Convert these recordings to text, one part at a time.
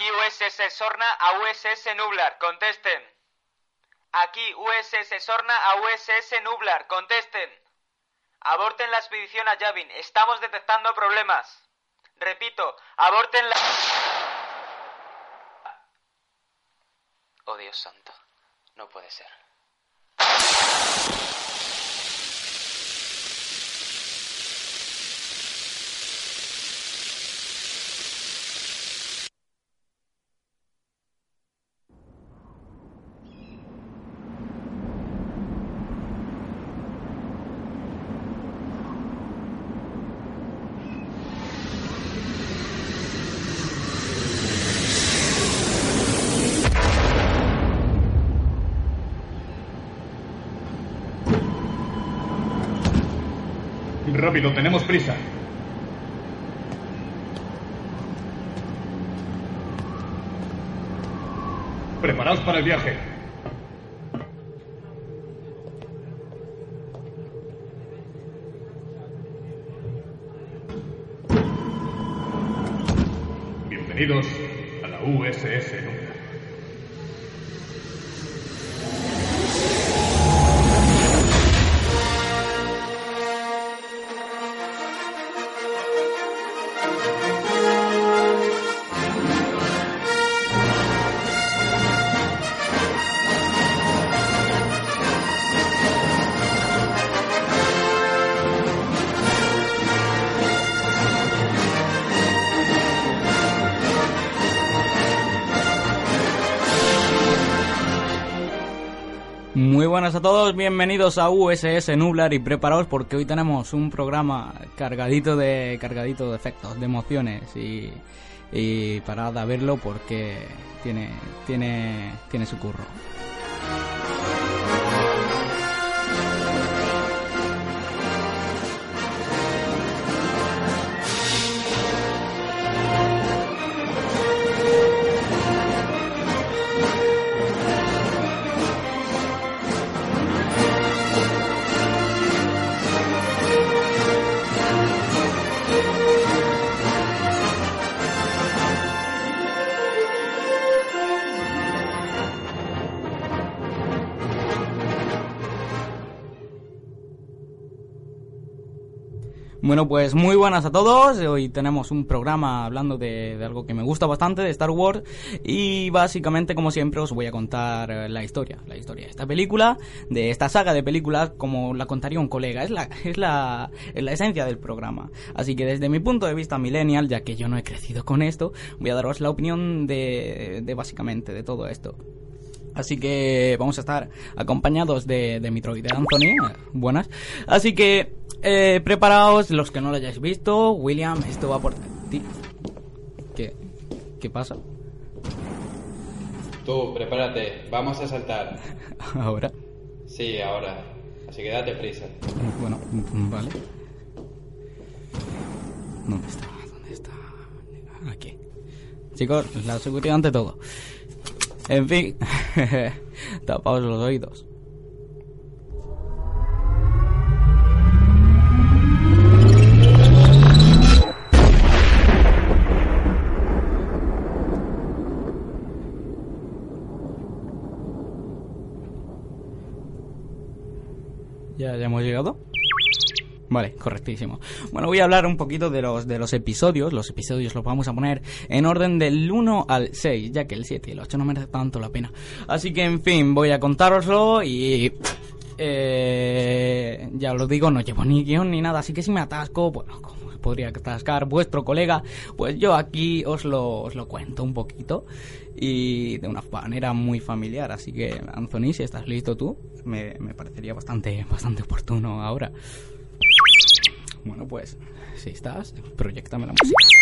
Aquí USS Sorna a USS Nublar, contesten. Aquí USS Sorna a USS Nublar, contesten. Aborten la expedición a Yavin, estamos detectando problemas. Repito, aborten la... Oh Dios santo, no puede ser. Rápido, tenemos prisa. Preparaos para el viaje. Bienvenidos a la USS todos, bienvenidos a USS Nublar y preparaos porque hoy tenemos un programa cargadito de cargadito de efectos, de emociones y, y parad a verlo porque tiene tiene tiene su curro. Bueno, pues muy buenas a todos. Hoy tenemos un programa hablando de, de, algo que me gusta bastante, de Star Wars. Y básicamente, como siempre, os voy a contar eh, la historia. La historia de esta película, de esta saga de películas, como la contaría un colega. Es la, es la, es la esencia del programa. Así que desde mi punto de vista millennial, ya que yo no he crecido con esto, voy a daros la opinión de, de básicamente de todo esto. Así que vamos a estar acompañados de, de mi droide Anthony. Buenas. Así que eh, preparaos, los que no lo hayáis visto. William, esto va por ti. ¿Qué? ¿Qué pasa? Tú, prepárate, vamos a saltar. ¿Ahora? Sí, ahora. Así que date prisa. Bueno, vale. ¿Dónde está? ¿Dónde está? Aquí. Chicos, la seguridad ante todo. En fin, tapaos los oídos. ¿Ya, ya hemos llegado? Vale, correctísimo. Bueno, voy a hablar un poquito de los, de los episodios. Los episodios los vamos a poner en orden del 1 al 6, ya que el 7 y el 8 no merece tanto la pena. Así que, en fin, voy a contároslo y... Eh, ya os digo, no llevo ni guion ni nada, así que si me atasco, bueno, como podría atascar vuestro colega, pues yo aquí os lo, os lo cuento un poquito y de una manera muy familiar. Así que, Anthony, si estás listo tú, me, me parecería bastante, bastante oportuno ahora. Bueno, pues, si estás, proyectame la música.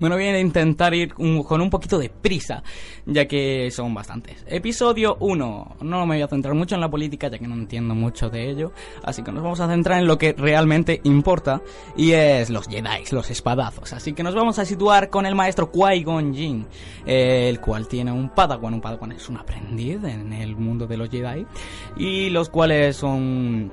Bueno, voy a intentar ir con un poquito de prisa, ya que son bastantes. Episodio 1. No me voy a centrar mucho en la política, ya que no entiendo mucho de ello. Así que nos vamos a centrar en lo que realmente importa, y es los Jedi, los espadazos. Así que nos vamos a situar con el maestro Qui-Gon el cual tiene un Padawan. Un Padawan es un aprendiz en el mundo de los Jedi, y los cuales son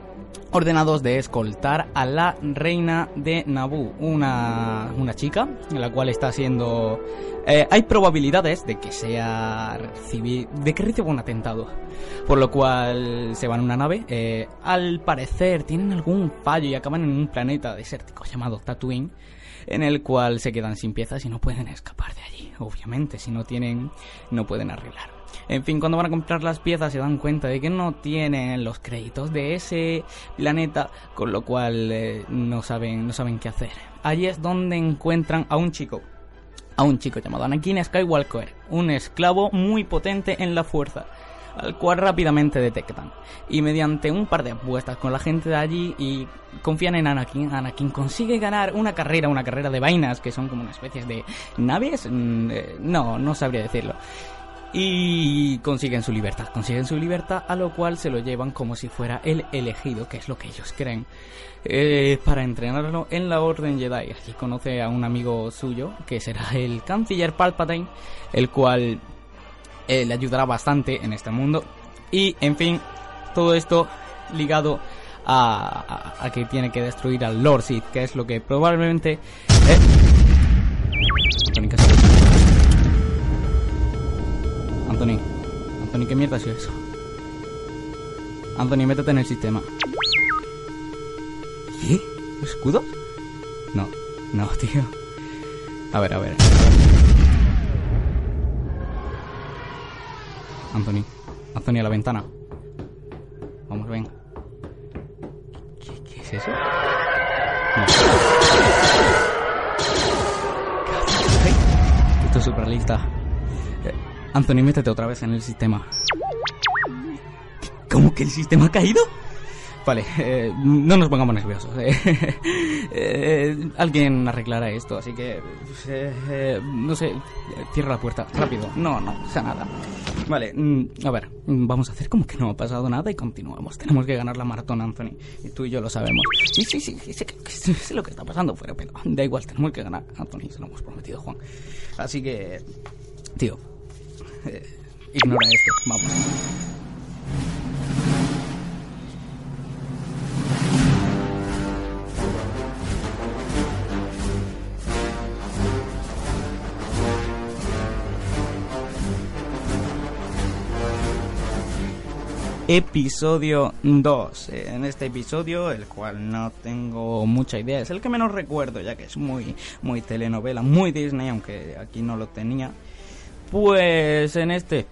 ordenados de escoltar a la reina de Naboo, una, una chica, la cual está siendo... eh, hay probabilidades de que sea recibi- de que reciba un atentado, por lo cual se van en una nave. eh, al parecer tienen algún fallo y acaban en un planeta desértico llamado Tatooine, en el cual se quedan sin piezas y no pueden escapar de allí. Obviamente, si no tienen, no pueden arreglar. En fin, cuando van a comprar las piezas se dan cuenta de que no tienen los créditos de ese planeta, con lo cual eh, no saben no saben qué hacer. Allí es donde encuentran a un chico, a un chico llamado Anakin Skywalker, un esclavo muy potente en la fuerza, al cual rápidamente detectan. Y mediante un par de apuestas con la gente de allí y confían en Anakin, Anakin consigue ganar una carrera, una carrera de vainas que son como una especie de naves. Mm, eh, no, no sabría decirlo y consiguen su libertad. Consiguen su libertad, a lo cual se lo llevan como si fuera el elegido, que es lo que ellos creen, eh, para entrenarlo en la Orden Jedi. Allí conoce a un amigo suyo, que será el canciller Palpatine, el cual eh, le ayudará bastante en este mundo. Y, en fin, todo esto ligado a, que tiene que destruir al Lord Sith, que es lo que probablemente... eh, Anthony. Anthony, Anthony, ¿qué mierda ha sido eso? Anthony, métete en el sistema. ¿Qué? ¿Escudos? No, no, tío. A ver, a ver. Anthony, Anthony a la ventana. Vamos, ven. ¿Qué, qué es eso? No. Esto es surrealista. Anthony, métete otra vez en el sistema. ¿Cómo que el sistema ha caído? Vale, eh, no nos pongamos nerviosos. eh. Alguien arreglará esto, así que... eh, eh, no sé, cierra la puerta, rápido. No, no, sea nada. Vale, mm, a ver, vamos a hacer como que no ha pasado nada y continuamos. Tenemos que ganar la maratón, Anthony. Y tú y yo lo sabemos. Sí, sí, sí, sí, sé lo que está pasando fuera, pero da igual, tenemos que ganar, Anthony. Se lo hemos prometido, Juan. Así que... Tío, eh, ignora esto, vamos. Episodio 2. Eh, En este episodio, el cual no tengo mucha idea, es el que menos recuerdo, ya que es muy, muy telenovela, muy Disney, aunque aquí no lo tenía. Pues en este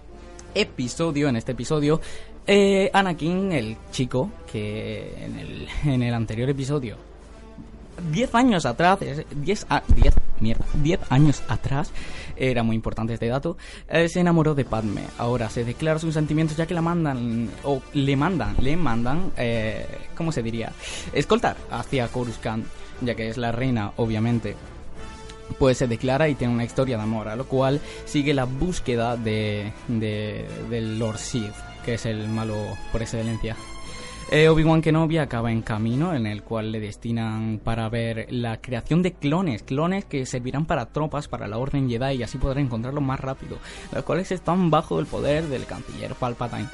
episodio, en este episodio, eh, Anakin, el chico, que en el, en el anterior episodio 10 años atrás, 10 a, 10, mierda, 10 años atrás, era muy importante este dato, eh, se enamoró de Padme. Ahora se declara sus sentimientos ya que la mandan, o le mandan, le mandan, eh, ¿cómo se diría? Escoltar hacia Coruscant, ya que es la reina, obviamente. Pues se declara y tiene una historia de amor, a lo cual sigue la búsqueda de, de del Lord Sith, que es el malo por excelencia. Eh, Obi-Wan Kenobi acaba en camino en el cual le destinan para ver la creación de clones, clones que servirán para tropas para la Orden Jedi y así podrá encontrarlos más rápido, los cuales están bajo el poder del canciller Palpatine.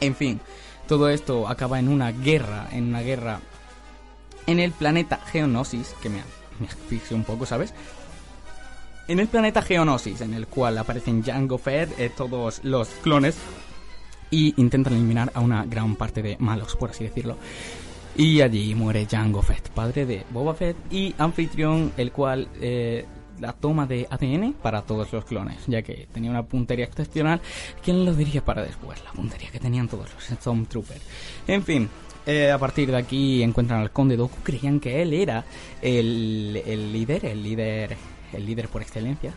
En fin, todo esto acaba en una guerra, en una guerra en el planeta Geonosis, que me, me asfixia un poco, ¿sabes? En el planeta Geonosis, en el cual aparecen Jango Fett, eh, todos los clones y intentan eliminar a una gran parte de malos, por así decirlo. Y allí muere Jango Fett, padre de Boba Fett y anfitrión, el cual eh, la toma de ADN para todos los clones, ya que tenía una puntería excepcional. ¿Quién lo diría para después? La puntería que tenían todos los Stormtroopers. En fin. Eh, a partir de aquí encuentran al conde Dooku, creían que él era el, el líder, el líder, el líder por excelencia.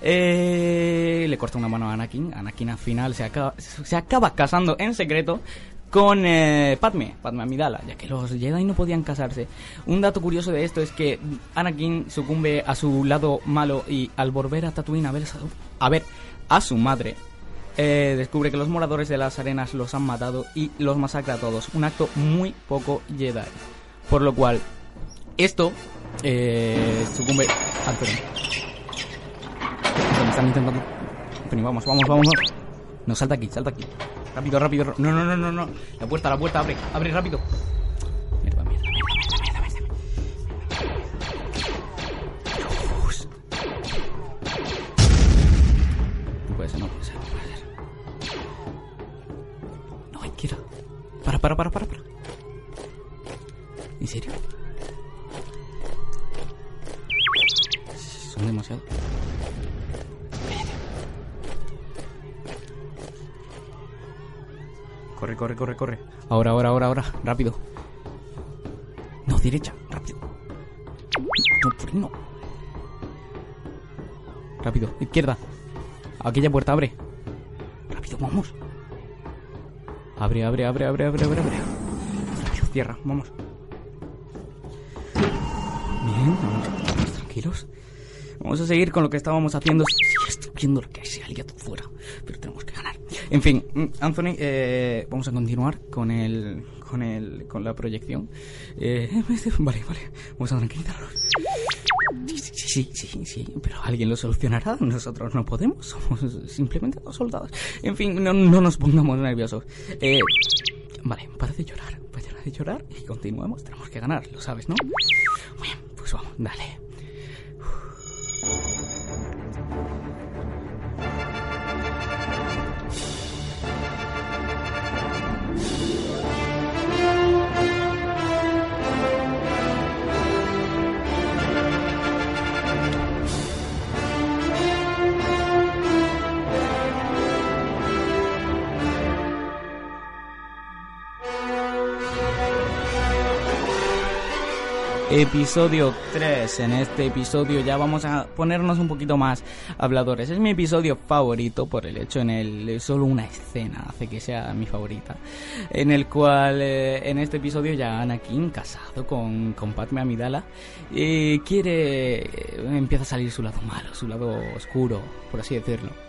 Eh, le corta una mano a Anakin. Anakin al final se acaba, se acaba casando en secreto con eh, Padme, Padme Amidala, ya que los Jedi no podían casarse. Un dato curioso de esto es que Anakin sucumbe a su lado malo y al volver a Tatooine a ver, a, ver a su madre, eh, descubre que los moradores de las arenas los han matado y los masacra a todos. Un acto muy poco Jedi. Por lo cual, esto eh, sucumbe... Anthony. Me están intentando... Anthony, vamos, vamos, vamos. No, salta aquí, salta aquí. Rápido, rápido. No, no, no, no, no. La puerta, la puerta, abre, abre rápido. Para, para, para, para. ¿En serio? Son demasiado. Corre, corre, corre, corre. Ahora, ahora, ahora, ahora. Rápido. No, derecha. Rápido. No, no. Rápido. Izquierda. Aquella puerta abre. Rápido, vamos. Abre, abre, abre, abre, abre, abre, abre. Cierra. Vamos. Bien, vamos, tranquilos. Vamos a seguir con lo que estábamos haciendo. Estoy viendo lo que hay, todo fuera. Pero tenemos que ganar. En fin, mm, Anthony, eh, vamos a continuar con el, con el, con la proyección. Eh, vale, vale. Vamos a tranquilizarnos. Sí, sí, sí, pero alguien lo solucionará. Nosotros no podemos. Somos simplemente dos soldados. En fin, no, no nos pongamos nerviosos. Eh, vale, para de llorar. Para de llorar y continuemos. Tenemos que ganar, lo sabes, ¿no? Bien, pues vamos, dale. Episodio 3. En este episodio ya vamos a ponernos un poquito más habladores. Es mi episodio favorito por el hecho en el solo una escena hace que sea mi favorita. En el cual eh, en este episodio ya Anakin casado con, con Padme Amidala eh, quiere eh, empieza a salir su lado malo, su lado oscuro, por así decirlo.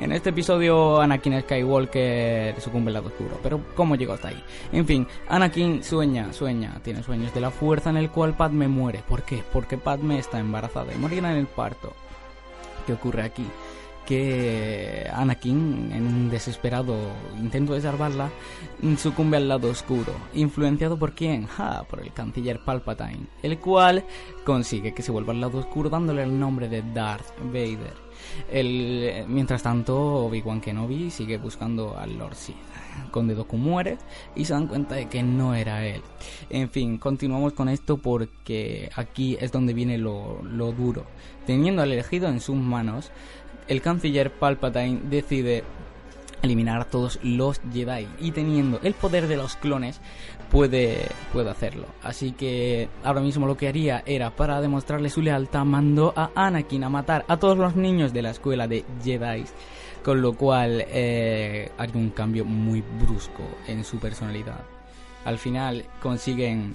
En este episodio Anakin Skywalker sucumbe al lado oscuro, pero ¿cómo llegó hasta ahí? En fin, Anakin sueña, sueña, tiene sueños de la fuerza en el cual Padme muere. ¿Por qué? Porque Padme está embarazada y morirá en el parto. ¿Qué ocurre aquí? Que Anakin, en un desesperado intento de salvarla, sucumbe al lado oscuro. ¿Influenciado por quién? Ah, por el canciller Palpatine, el cual consigue que se vuelva al lado oscuro dándole el nombre de Darth Vader. Mientras tanto, Obi-Wan Kenobi sigue buscando al Lord Sith. Conde Dooku muere y se dan cuenta de que no era él. En fin, continuamos con esto porque aquí es donde viene lo duro. Teniendo al elegido en sus manos, el canciller Palpatine decide eliminar a todos los Jedi y teniendo el poder de los clones puede, puede hacerlo. Así que ahora mismo lo que haría era para demostrarle su lealtad mandó a Anakin a matar a todos los niños de la escuela de Jedi. Con lo cual eh, hay un cambio muy brusco en su personalidad. Al final consiguen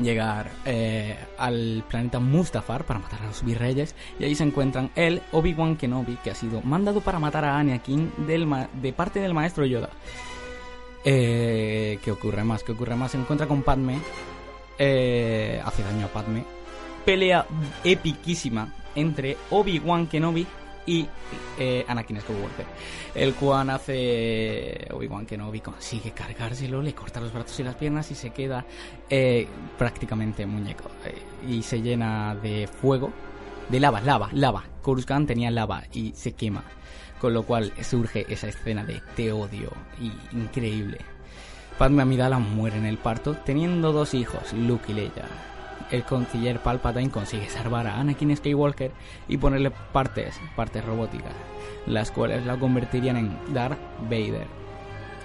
llegar eh, al planeta Mustafar para matar a los virreyes y ahí se encuentran él, Obi-Wan Kenobi, que ha sido mandado para matar a Anakin del ma- de parte del maestro Yoda. Eh, ¿Qué ocurre más? ¿Qué ocurre más? Se encuentra con Padme, eh, hace daño a Padme, pelea epiquísima entre Obi-Wan Kenobi y eh, Anakin Skywalker, el cual hace Obi-Wan Kenobi consigue cargárselo, le corta los brazos y las piernas y se queda eh, prácticamente muñeco eh, y se llena de fuego, de lava, lava, lava. Coruscant tenía lava y se quema, con lo cual surge esa escena de te odio y increíble. Padme Amidala muere en el parto, teniendo dos hijos, Luke y Leia. El canciller Palpatine consigue salvar a Anakin Skywalker y ponerle partes, partes robóticas, las cuales la convertirían en Darth Vader.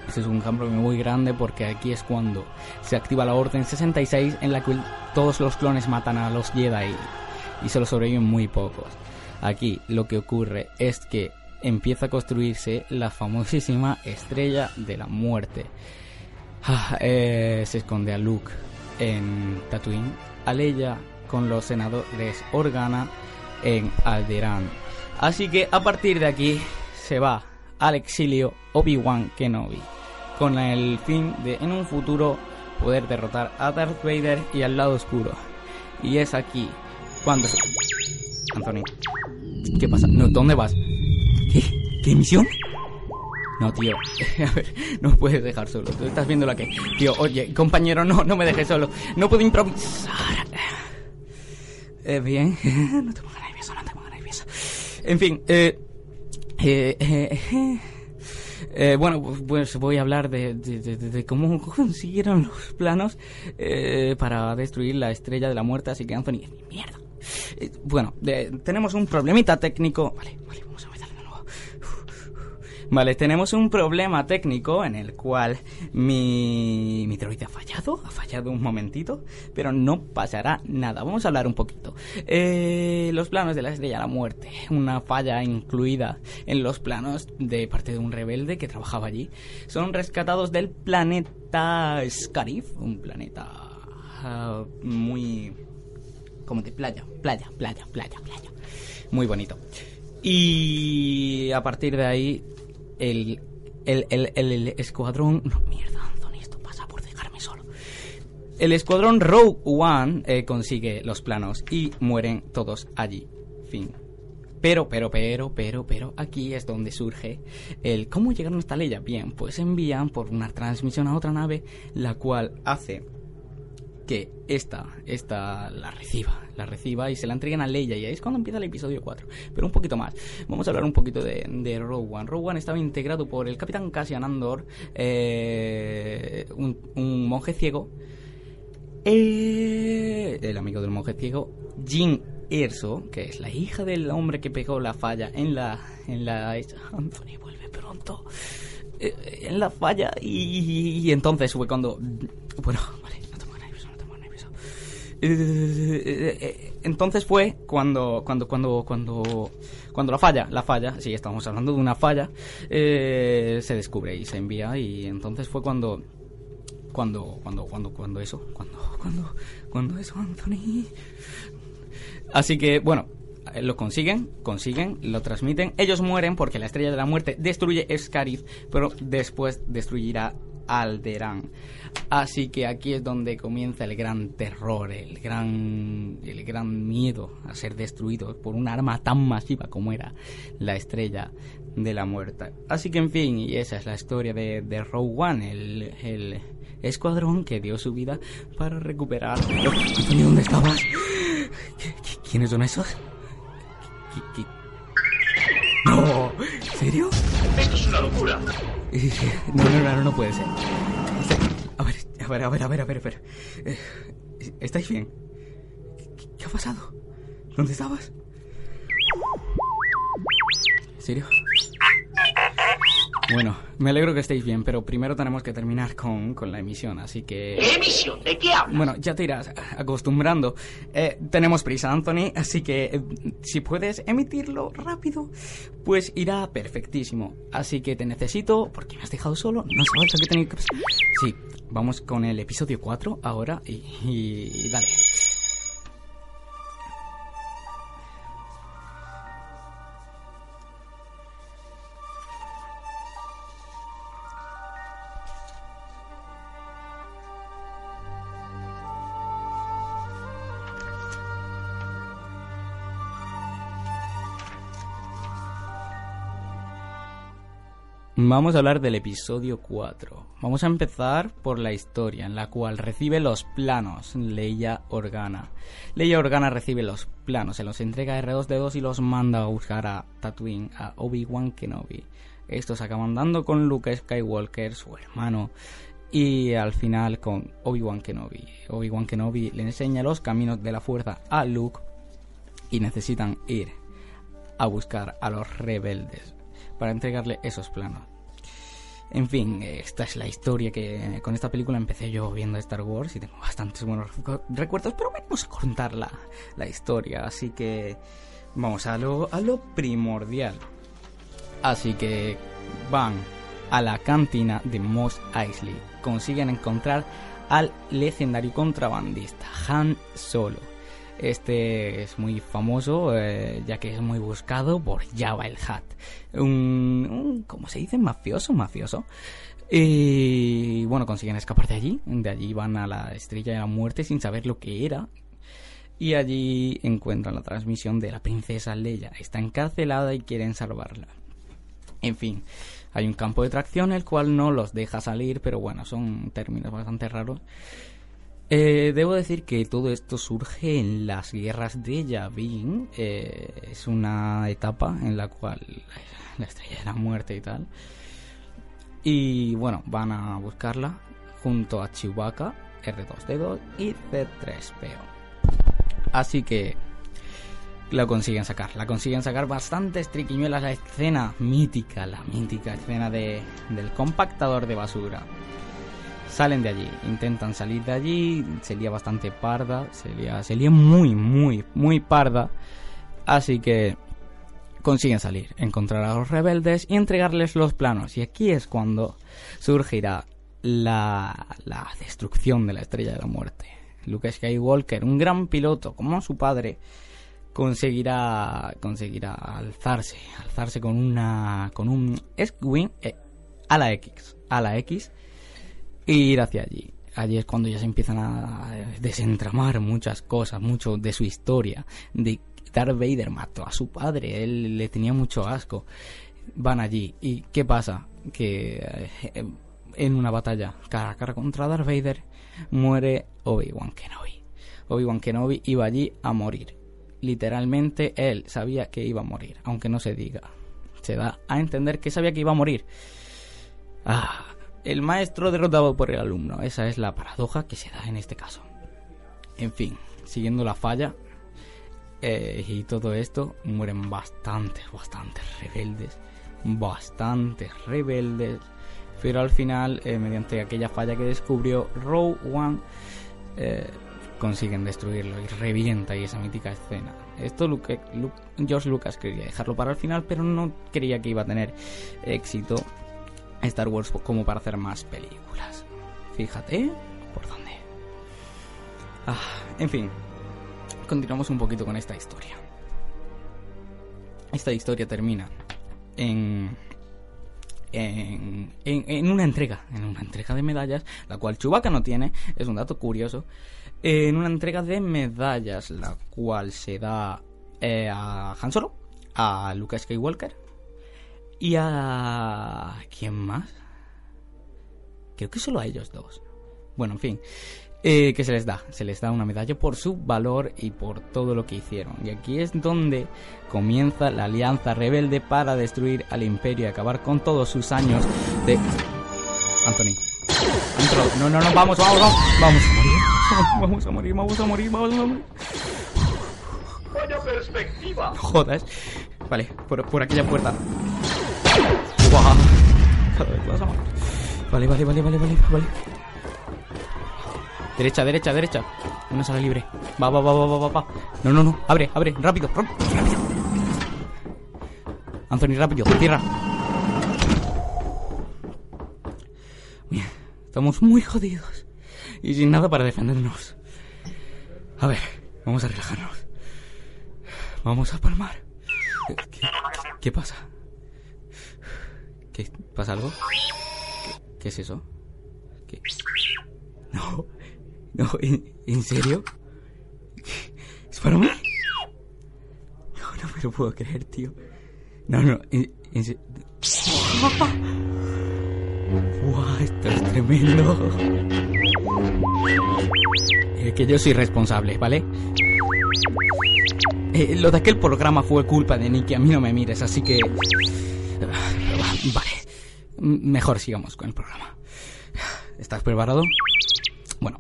Este es un cambio muy grande porque aquí es cuando se activa la Orden 66 en la que todos los clones matan a los Jedi y solo sobreviven muy pocos. Aquí lo que ocurre es que empieza a construirse la famosísima estrella de la muerte. Ah, eh, se esconde a Luke en Tatooine, a Leia con los senadores Organa en Alderaan. Así que a partir de aquí se va al exilio Obi-Wan Kenobi, con el fin de en un futuro poder derrotar a Darth Vader y al lado oscuro. Y es aquí cuando. Anthony, ¿qué pasa? ¿Dónde vas? ¿Qué? ¿Qué misión? No, tío. A ver, no puedes dejar solo. Tú estás viendo la que. Tío, oye, compañero, no, no me dejes solo. No puedo improvisar. Eh, bien. No te pongas nervioso, no te pongas nervioso. En fin, eh. Eh, eh, eh, bueno, pues voy a hablar de, de- cómo consiguieron los planos para destruir la estrella de la muerte, así que Anthony, mierda. Bueno, tenemos un problemita técnico. Vale, vale, vamos a nuevo. Vale, tenemos un problema técnico en el cual mi, mi droide ha fallado, ha fallado un momentito, pero no pasará nada. Vamos a hablar un poquito. Eh, los planos de la estrella de la muerte, una falla incluida en los planos de parte de un rebelde que trabajaba allí, son rescatados del planeta Scarif, un planeta ah, muy como de playa, playa, playa, playa, playa. Muy bonito. Y a partir de ahí, el, el, el, el- escuadrón... No, mierda, Anthony, esto pasa por dejarme solo. El escuadrón Rogue One eh, consigue los planos y mueren todos allí. Fin. Pero, pero, pero, pero, pero, aquí es donde surge el cómo llegaron hasta Leia. Bien, pues envían por una transmisión a otra nave, la cual hace que esta, esta la reciba, la reciba y se la entreguen a Leia y ahí es cuando empieza el episodio 4. Pero un poquito más. Vamos a hablar un poquito de, de Rogue One. Rogue One estaba integrado por el capitán Cassian Andor, eh, un, monje ciego, eh, el amigo del monje ciego, Jin Erso, que es la hija del hombre que pegó la falla en la... En la Anthony, vuelve pronto. Eh, en la falla y, y entonces fue cuando... Bueno, entonces fue cuando, cuando, cuando, cuando, cuando la falla, la falla, sí, estamos hablando de una falla, eh, se descubre y se envía y entonces fue cuando, cuando, cuando, cuando, cuando eso, cuando, cuando, cuando eso, Anthony. Así que, bueno, eh, lo consiguen, consiguen, lo transmiten. Ellos mueren porque la estrella de la muerte destruye Scarif, pero después destruirá Alderaan. Así que aquí es donde comienza el gran terror, el gran, el gran miedo a ser destruido por un arma tan masiva como era la estrella de la muerte. Así que, en fin, y esa es la historia de, de Rogue One, el, el escuadrón que dio su vida para recuperar. Antonio, ¿dónde estabas? ¿Qui- qui- ¿Quiénes son esos? ¿Qui- qui- No, ¿en serio? Esto es una locura. No, no, no, no puede ser. A ver, a ver, a ver, a ver, a ver. Eh, ¿Estáis bien? ¿Qué, qué ha pasado? ¿Dónde estabas? ¿En serio? Bueno, me alegro que estéis bien, pero primero tenemos que terminar con, con la emisión, así que... ¿Qué emisión? ¿De qué hablas? Bueno, ya te irás acostumbrando. Eh, tenemos prisa, Anthony, así que eh, si puedes emitirlo rápido, pues irá perfectísimo. Así que te necesito, porque me has dejado solo, no sabes lo que tenía que. Sí, vamos con el episodio 4 ahora y, y, y dale. Vamos a hablar del episodio 4. Vamos a empezar por la historia en la cual recibe los planos Leia Organa. Leia Organa recibe los planos, se los entrega a R2D2 y los manda a buscar a Tatooine, a Obi-Wan Kenobi. Estos acaban dando con Luke Skywalker, su hermano, y al final con Obi-Wan Kenobi. Obi-Wan Kenobi le enseña los caminos de la fuerza a Luke y necesitan ir a buscar a los rebeldes para entregarle esos planos. En fin, esta es la historia que con esta película empecé yo viendo Star Wars y tengo bastantes buenos recu- recuerdos, pero vamos a contar la, la historia, así que vamos a lo, a lo primordial. Así que van a la cantina de Mos Eisley consiguen encontrar al legendario contrabandista Han Solo. Este es muy famoso eh, ya que es muy buscado por Java el Hat, un, un ¿cómo se dice? Mafioso, mafioso. Y bueno, consiguen escapar de allí. De allí van a la estrella de la muerte sin saber lo que era. Y allí encuentran la transmisión de la princesa Leia. Está encarcelada y quieren salvarla. En fin, hay un campo de tracción el cual no los deja salir, pero bueno, son términos bastante raros. Eh, debo decir que todo esto surge en las guerras de Yavin. Eh, es una etapa en la cual la estrella de la muerte y tal. Y bueno, van a buscarla junto a Chewbacca, R2D2 y C3PO. Así que la consiguen sacar. La consiguen sacar bastantes triquiñuelas. La escena mítica, la mítica escena de, del compactador de basura. Salen de allí, intentan salir de allí. Sería bastante parda, sería, sería muy, muy, muy parda. Así que consiguen salir, encontrar a los rebeldes y entregarles los planos. Y aquí es cuando surgirá la, la destrucción de la estrella de la muerte. Luke Skywalker, un gran piloto como su padre, conseguirá conseguirá alzarse, alzarse con una con un X-wing eh, a la X, a la X e ir hacia allí. Allí es cuando ya se empiezan a desentramar muchas cosas, mucho de su historia, de Darth Vader mató a su padre, él le tenía mucho asco. Van allí y ¿qué pasa? Que eh, en una batalla cara a cara contra Darth Vader muere Obi-Wan Kenobi. Obi-Wan Kenobi iba allí a morir. Literalmente él sabía que iba a morir, aunque no se diga. Se da a entender que sabía que iba a morir. Ah, el maestro derrotado por el alumno. Esa es la paradoja que se da en este caso. En fin, siguiendo la falla eh, y todo esto, mueren bastantes, bastantes rebeldes. Bastantes rebeldes. Pero al final, eh, mediante aquella falla que descubrió Row One, eh, consiguen destruirlo y revienta y esa mítica escena. Esto George Lucas quería dejarlo para el final, pero no creía que iba a tener éxito Star Wars como para hacer más películas. Fíjate por dónde. Ah, en fin, continuamos un poquito con esta historia. Esta historia termina en en, en, una entrega, en una entrega de medallas, la cual Chewbacca no tiene, es un dato curioso, en una entrega de medallas, la cual se da eh, a Han Solo, a Luke Skywalker y a... ¿quién más? Creo que solo a ellos dos. Bueno, en fin, eh, que se les da, se les da una medalla por su valor y por todo lo que hicieron. Y aquí es donde comienza la alianza rebelde para destruir al imperio y acabar con todos sus años de... Anthony. No, no, no, vamos, vamos, vamos. Vamos a morir, vamos a morir, vamos a morir, vamos a morir. ¡Vaya perspectiva! Jodas. Vale, por, por aquella puerta. Guau. Vale, vale, vale, vale, vale, vale. Derecha, derecha, derecha. Una sala libre. Va, va, va, va, va, va, va. No, no, no. Abre, abre. Rápido. Anthony, rápido. Cierra. Bien. Estamos muy jodidos. Y sin nada para defendernos. A ver, vamos a relajarnos. Vamos a palmar. ¿Qué, qué pasa? ¿Qué pasa algo? ¿Qué, qué es eso? ¿Qué? No. No, ¿en, ¿en serio? ¿Es para mí? No, no me lo puedo creer, tío. No, no, en, en serio. ¡Buah! Esto es tremendo. Eh, que yo soy responsable, ¿vale? Eh, lo de aquel programa fue culpa de Nicky, a mí no me mires, así que... Mejor sigamos con el programa. ¿Estás preparado? Bueno,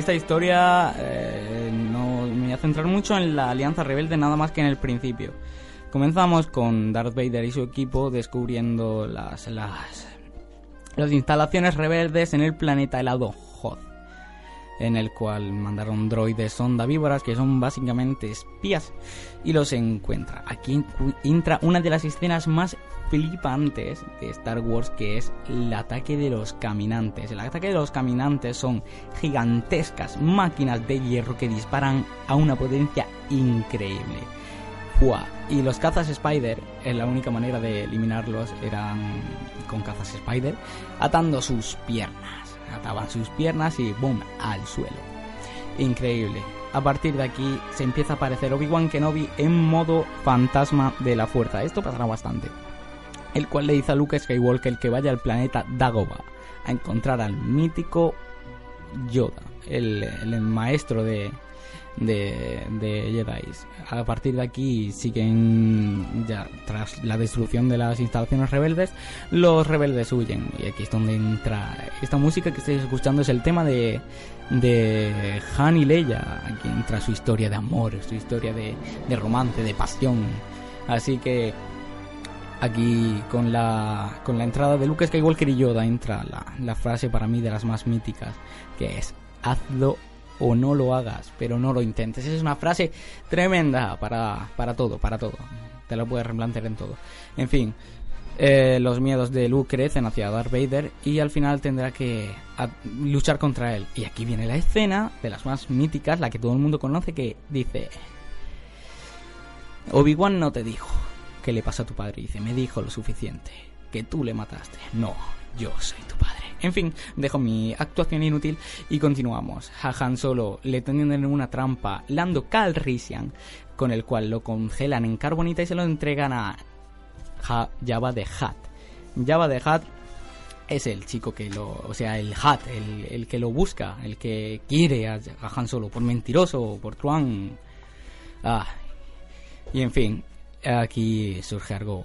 esta historia eh, no me voy a centrar mucho en la Alianza Rebelde nada más que en el principio. Comenzamos con Darth Vader y su equipo descubriendo las, las, las instalaciones rebeldes en el planeta helado Hoth, en el cual mandaron droides sonda víboras que son básicamente espías y los encuentra. Aquí entra una de las escenas más flipantes de Star Wars que es el ataque de los caminantes. El ataque de los caminantes son gigantescas máquinas de hierro que disparan a una potencia increíble. ¡Fua! Y los cazas Spider, eh, la única manera de eliminarlos eran con cazas Spider, atando sus piernas. Ataban sus piernas y ¡boom! al suelo. Increíble. A partir de aquí se empieza a aparecer Obi-Wan Kenobi en modo fantasma de la fuerza. Esto pasará bastante el cual le dice a Luke Skywalker que vaya al planeta Dagobah a encontrar al mítico Yoda, el, el maestro de, de, de Jedi. A partir de aquí siguen, ya tras la destrucción de las instalaciones rebeldes, los rebeldes huyen. Y aquí es donde entra esta música que estáis escuchando, es el tema de, de Han y Leia. Aquí entra su historia de amor, su historia de, de romance, de pasión. Así que Aquí con la, con la entrada de Luke Skywalker y Yoda entra la, la frase para mí de las más míticas, que es hazlo o no lo hagas, pero no lo intentes. Es una frase tremenda para, para todo, para todo. Te la puedes replantear en todo. En fin, eh, los miedos de Luke crecen hacia Darth Vader y al final tendrá que luchar contra él. Y aquí viene la escena de las más míticas, la que todo el mundo conoce, que dice... Obi-Wan no te dijo ¿Qué le pasa a tu padre? Dice, me dijo lo suficiente, que tú le mataste. No, yo soy tu padre. En fin, dejo mi actuación inútil y continuamos. A Han Solo le tienen en una trampa Lando Calrissian, con el cual lo congelan en carbonita y se lo entregan a Java de Hat. Java de Hat es el chico que lo, o sea, el Hat, el, el que lo busca, el que quiere a, Han Solo por mentiroso, por truán. Ah, y en fin, aquí surge algo,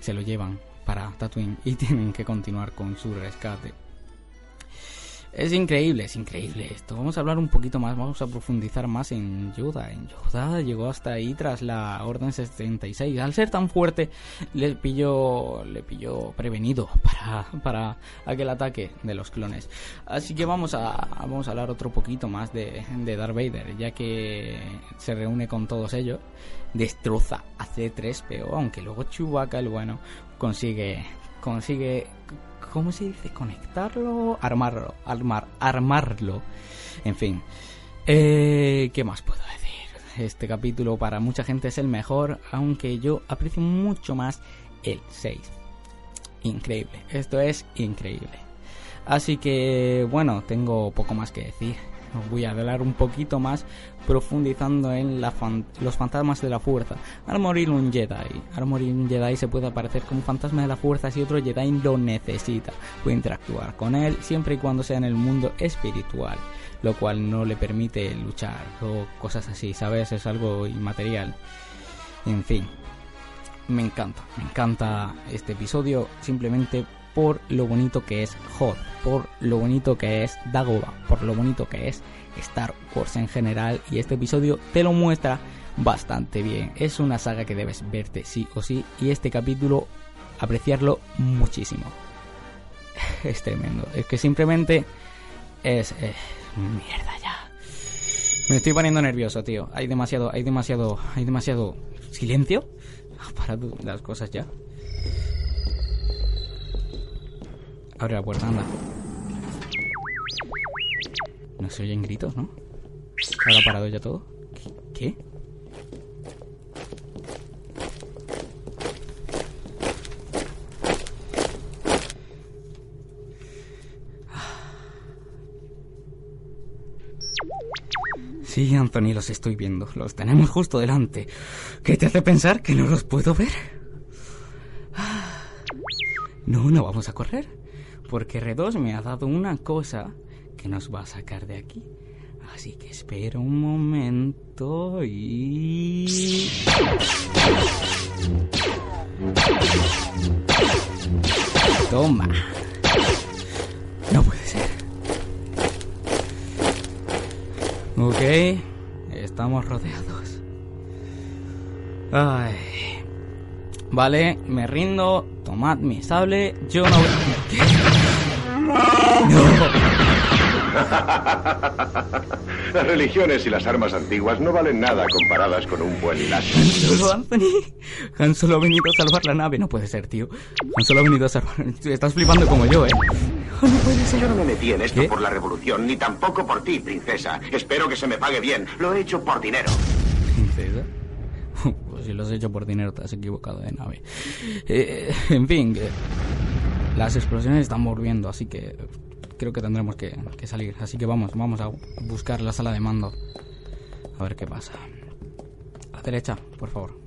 se lo llevan para Tatooine y tienen que continuar con su rescate. Es increíble, es increíble esto. Vamos a hablar un poquito más, vamos a profundizar más en Yoda. En Yoda llegó hasta ahí tras la Orden 76. Al ser tan fuerte, le pilló, le pilló prevenido para, para aquel ataque de los clones. Así que vamos a, vamos a hablar otro poquito más de, de Darth Vader, ya que se reúne con todos ellos, destroza a C3PO, aunque luego Chewbacca, el bueno, consigue, consigue ¿cómo se dice? Conectarlo, armarlo, armar, armarlo. En fin, eh, ¿qué más puedo decir? Este capítulo para mucha gente es el mejor, aunque yo aprecio mucho más el 6. Increíble, esto es increíble. Así que bueno, tengo poco más que decir voy a hablar un poquito más profundizando en los fantasmas de la fuerza. Al morir un Jedi, al morir un Jedi se puede aparecer como fantasma de la fuerza si otro Jedi lo necesita. Puede interactuar con él siempre y cuando sea en el mundo espiritual, lo cual no le permite luchar o cosas así, ¿sabes? Es algo inmaterial. En fin, me encanta, me encanta este episodio simplemente por lo bonito que es Hot, por lo bonito que es Dagobah, por lo bonito que es Star Wars en general y este episodio te lo muestra bastante bien. Es una saga que debes verte sí o sí y este capítulo apreciarlo muchísimo. Es tremendo, es que simplemente es mierda ya. Me estoy poniendo nervioso, tío. Hay demasiado, hay demasiado, hay demasiado silencio para las cosas ya. Abre la puerta, anda. No se oyen gritos, ¿no? ¿Ahora ha parado ya todo? ¿Qué? Sí, Anthony, los estoy viendo. Los tenemos justo delante. ¿Qué te hace pensar que no los puedo ver? No, no vamos a correr porque R2 me ha dado una cosa que nos va a sacar de aquí. Así que espera un momento y... Toma. No puede ser. estamos rodeados. Ay. Vale, me rindo. Tomad mi sable. Yo no voy Las religiones y las armas antiguas no valen nada comparadas con un buen láser. Han Solo, Anthony. Han Solo ha venido a salvar la nave. No puede ser, tío. Han Solo ha venido a salvar... Estás flipando como yo, ¿eh? No puede ser. Yo no me metí en esto ¿Qué? por la revolución, ni tampoco por ti, princesa. Espero que se me pague bien. Lo he hecho por dinero. princesa. Pues si lo has hecho por dinero, te has equivocado de nave. Eh, en fin, que las explosiones están volviendo, así que creo que tendremos que, que salir. Así que vamos, vamos a buscar la sala de mando. A ver qué pasa. A la derecha, por favor.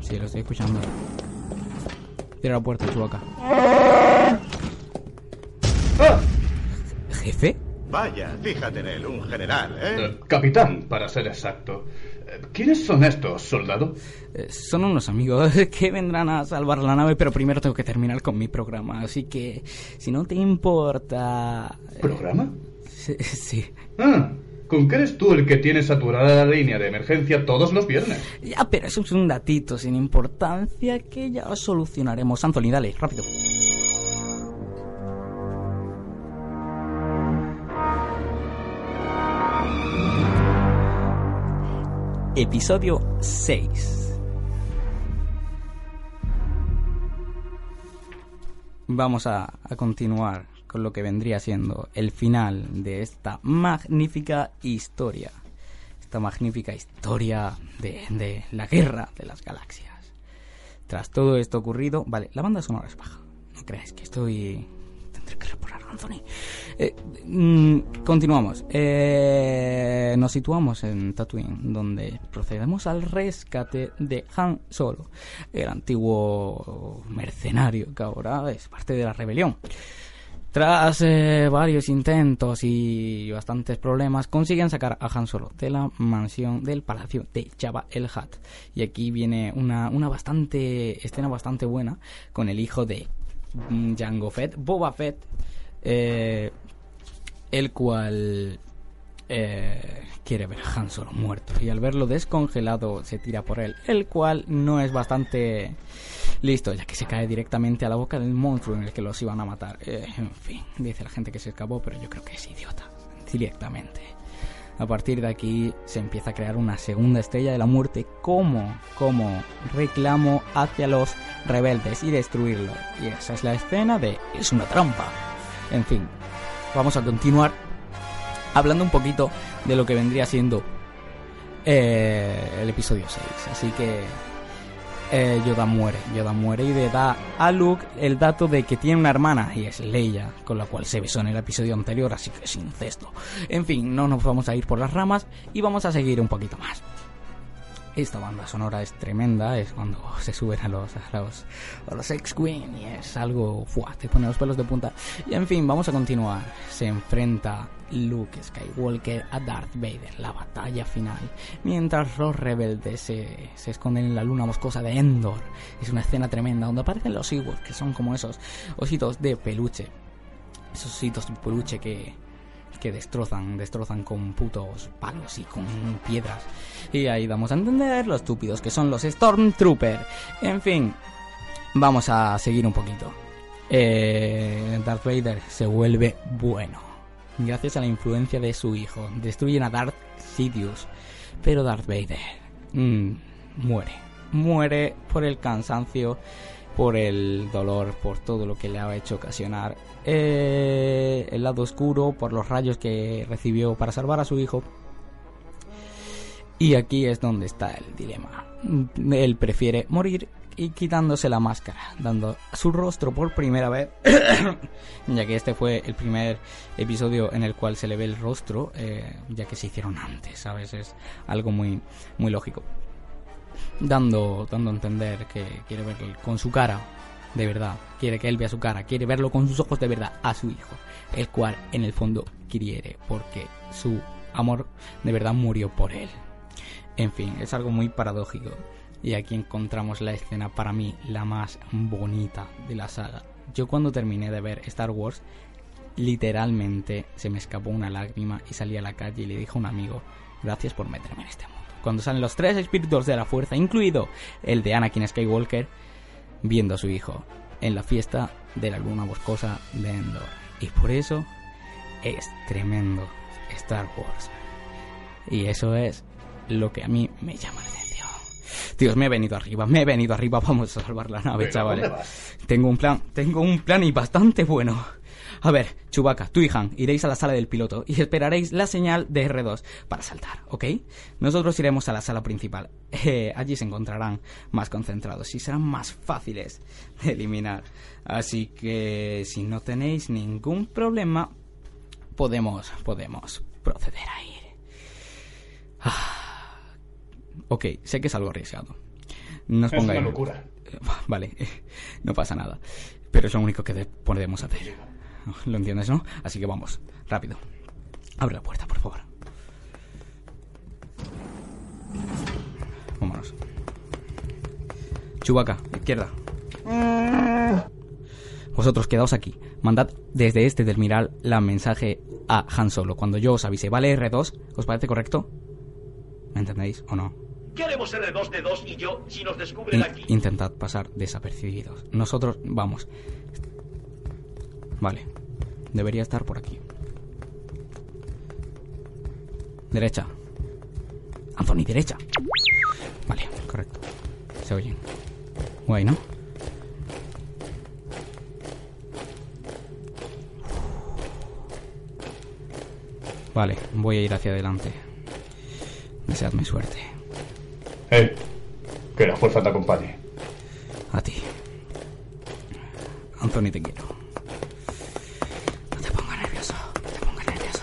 Sí, lo estoy escuchando. Cierra la puerta, Chubaca. ¿Jefe? Vaya, fíjate en él, un general, ¿eh? Eh, capitán, para ser exacto. ¿Quiénes son estos, soldado? Eh, son unos amigos que vendrán a salvar la nave, pero primero tengo que terminar con mi programa. Así que, si no te importa... eh, ¿Programa? Sí. sí. Ah, ¿con qué eres tú el que tiene saturada la línea de emergencia todos los viernes? Ya, pero eso es un datito sin importancia que ya solucionaremos. Anthony, dale, rápido. Episodio 6. Vamos a, continuar con lo que vendría siendo el final de esta magnífica historia. Esta magnífica historia de, de la guerra de las galaxias. Tras todo esto ocurrido, vale, la banda sonora es baja. No creáis que estoy. Eh, mm, continuamos. Eh, nos situamos en Tatooine, donde procedemos al rescate de Han Solo, el antiguo mercenario que ahora es parte de la rebelión. Tras eh, varios intentos y bastantes problemas, consiguen sacar a Han Solo de la mansión del palacio de Jabba el Hutt. Y aquí viene una, una bastante escena bastante buena con el hijo de Jango Fett, Boba Fett, eh, el cual eh, quiere ver a Han Solo muerto y al verlo descongelado se tira por él, el cual no es bastante listo ya que se cae directamente a la boca del monstruo en el que los iban a matar. Eh, en fin, dice la gente que se escapó, pero yo creo que es idiota directamente. A partir de aquí se empieza a crear una segunda estrella de la muerte como, reclamo hacia los rebeldes y destruirlo. Y esa es la escena de es una trampa. En fin, vamos a continuar hablando un poquito de lo que vendría siendo eh, el episodio 6. Así que eh, Yoda muere, Yoda muere y le da a Luke el dato de que tiene una hermana y es Leia, con la cual se besó en el episodio anterior, así que es incesto. En fin, no nos vamos a ir por las ramas y vamos a seguir un poquito más. Esta banda sonora es tremenda, es cuando se suben a los, a los, a los X-Wing y es algo, ¡fua! te pone los pelos de punta. Y en fin, vamos a continuar. Se enfrenta Luke Skywalker a Darth Vader, la batalla final, mientras los rebeldes se, se esconden en la luna moscosa de Endor. Es una escena tremenda donde aparecen los Ewoks, que son como esos ositos de peluche. Esos ositos de peluche que, que destrozan, destrozan con putos palos y con piedras. Y ahí damos a entender lo estúpidos que son los Stormtrooper. En fin, vamos a seguir un poquito. Eh, Darth Vader se vuelve bueno. Gracias a la influencia de su hijo. Destruyen a Darth Sidious. Pero Darth Vader mm, muere. Muere por el cansancio, por el dolor, por todo lo que le ha hecho ocasionar eh, el lado oscuro, por los rayos que recibió para salvar a su hijo. Y aquí es donde está el dilema. Él prefiere morir y quitándose la máscara, dando su rostro por primera vez, ya que este fue el primer episodio en el cual se le ve el rostro, eh, ya que se hicieron antes, ¿sabes? Es algo muy, muy lógico. Dando, dando a entender que quiere ver con su cara, de verdad, quiere que él vea su cara, quiere verlo con sus ojos de verdad a su hijo, el cual en el fondo quiere, porque su amor de verdad murió por él. En fin, es algo muy paradójico. Y aquí encontramos la escena para mí la más bonita de la saga yo cuando terminé de ver Star Wars, literalmente se me escapó una lágrima y salí a la calle y le dije a un amigo, gracias por meterme en este mundo. Cuando salen los tres espíritus de la fuerza, incluido el de Anakin Skywalker, viendo a su hijo en la fiesta de la luna boscosa de Endor. Y por eso es tremendo Star Wars. Y eso es lo que a mí me llama la. Dios, me he venido arriba, me he venido arriba, vamos a salvar la nave, chavales. Tengo un plan, tengo un plan y bastante bueno. A ver, Chewbacca, tú y Han iréis a la sala del piloto y esperaréis la señal de R2 para saltar, ¿ok? Nosotros iremos a la sala principal. Eh, allí se encontrarán más concentrados y serán más fáciles de eliminar. Así que si no tenéis ningún problema, podemos, podemos proceder a ir. Ah. Ok, sé que es algo arriesgado. No os Es una pongáis- locura. Vale, no pasa nada. Pero es lo único que de- podemos hacer. ¿Lo entiendes, no? Así que vamos, rápido. Abre la puerta, por favor. Vámonos. Chubaca, izquierda. Vosotros quedaos aquí. Mandad desde este del miral la mensaje a Han Solo cuando yo os avise. ¿Vale, R2? ¿Os parece correcto? ¿Me entendéis o no? ¿Qué haremos R2D2 y yo si nos descubren In- aquí? intentad pasar desapercibidos. Nosotros vamos. Vale. Debería estar por aquí. Derecha. Anthony, derecha. Vale, correcto. Se oyen. Guay, ¿no? Vale, voy a ir hacia adelante. Deseadme suerte. Eh, que la fuerza te acompañe. A ti. Anthony, te quiero. No te pongas nervioso. No te pongas nervioso.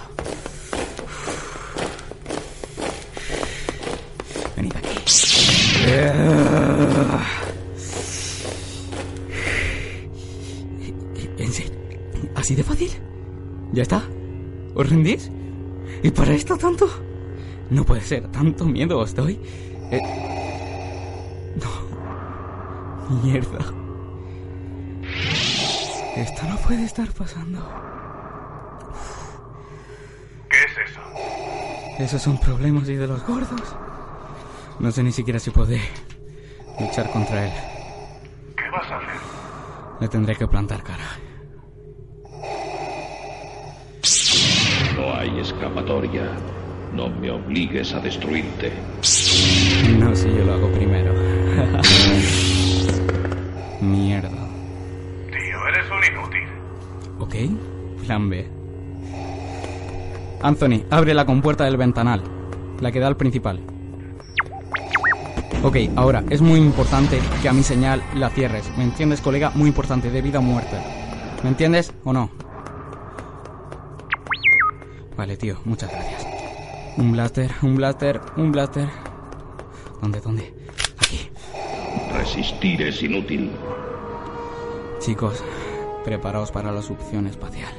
Venid aquí. ¿En serio? ¿Así de fácil? ¿Ya está? ¿Os rendís? ¿Y para esto tanto? No puede ser, tanto miedo os doy. Eh, No. Mierda. Esto no puede estar pasando. ¿Qué es eso? Esos son problemas y de los gordos. No sé ni siquiera si podré luchar contra él. ¿Qué vas a hacer? Le tendré que plantar cara. No hay escapatoria. No me obligues a destruirte. No si yo lo hago primero. Mierda. Tío, eres un inútil. Ok, plan B. Anthony, abre la compuerta del ventanal. La que da al principal. Ok, ahora, es muy importante que a mi señal la cierres. ¿Me entiendes, colega? Muy importante, de vida o muerte. ¿Me entiendes o no? Vale, tío, muchas gracias. Un blaster, un blaster, un blaster. ¿Dónde, dónde? Aquí. Resistir es inútil. Chicos, preparaos para la succión espacial.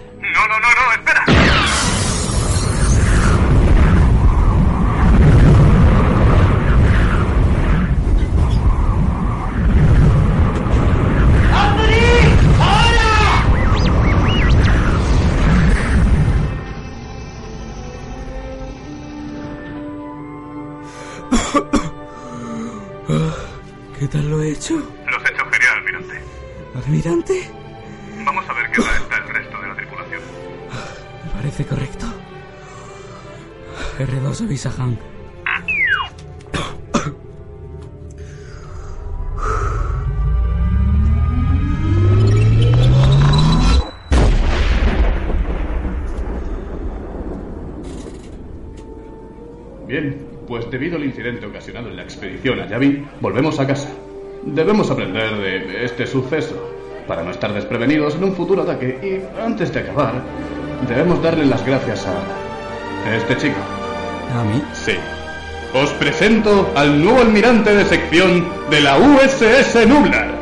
R2 avisa. Bien, pues debido al incidente ocasionado en la expedición a Yavin, volvemos a casa. Debemos aprender de este suceso para no estar desprevenidos en un futuro ataque y antes de acabar, debemos darle las gracias a este chico. ¿A mí? Sí. Os presento al nuevo almirante de sección de la USS Nublar.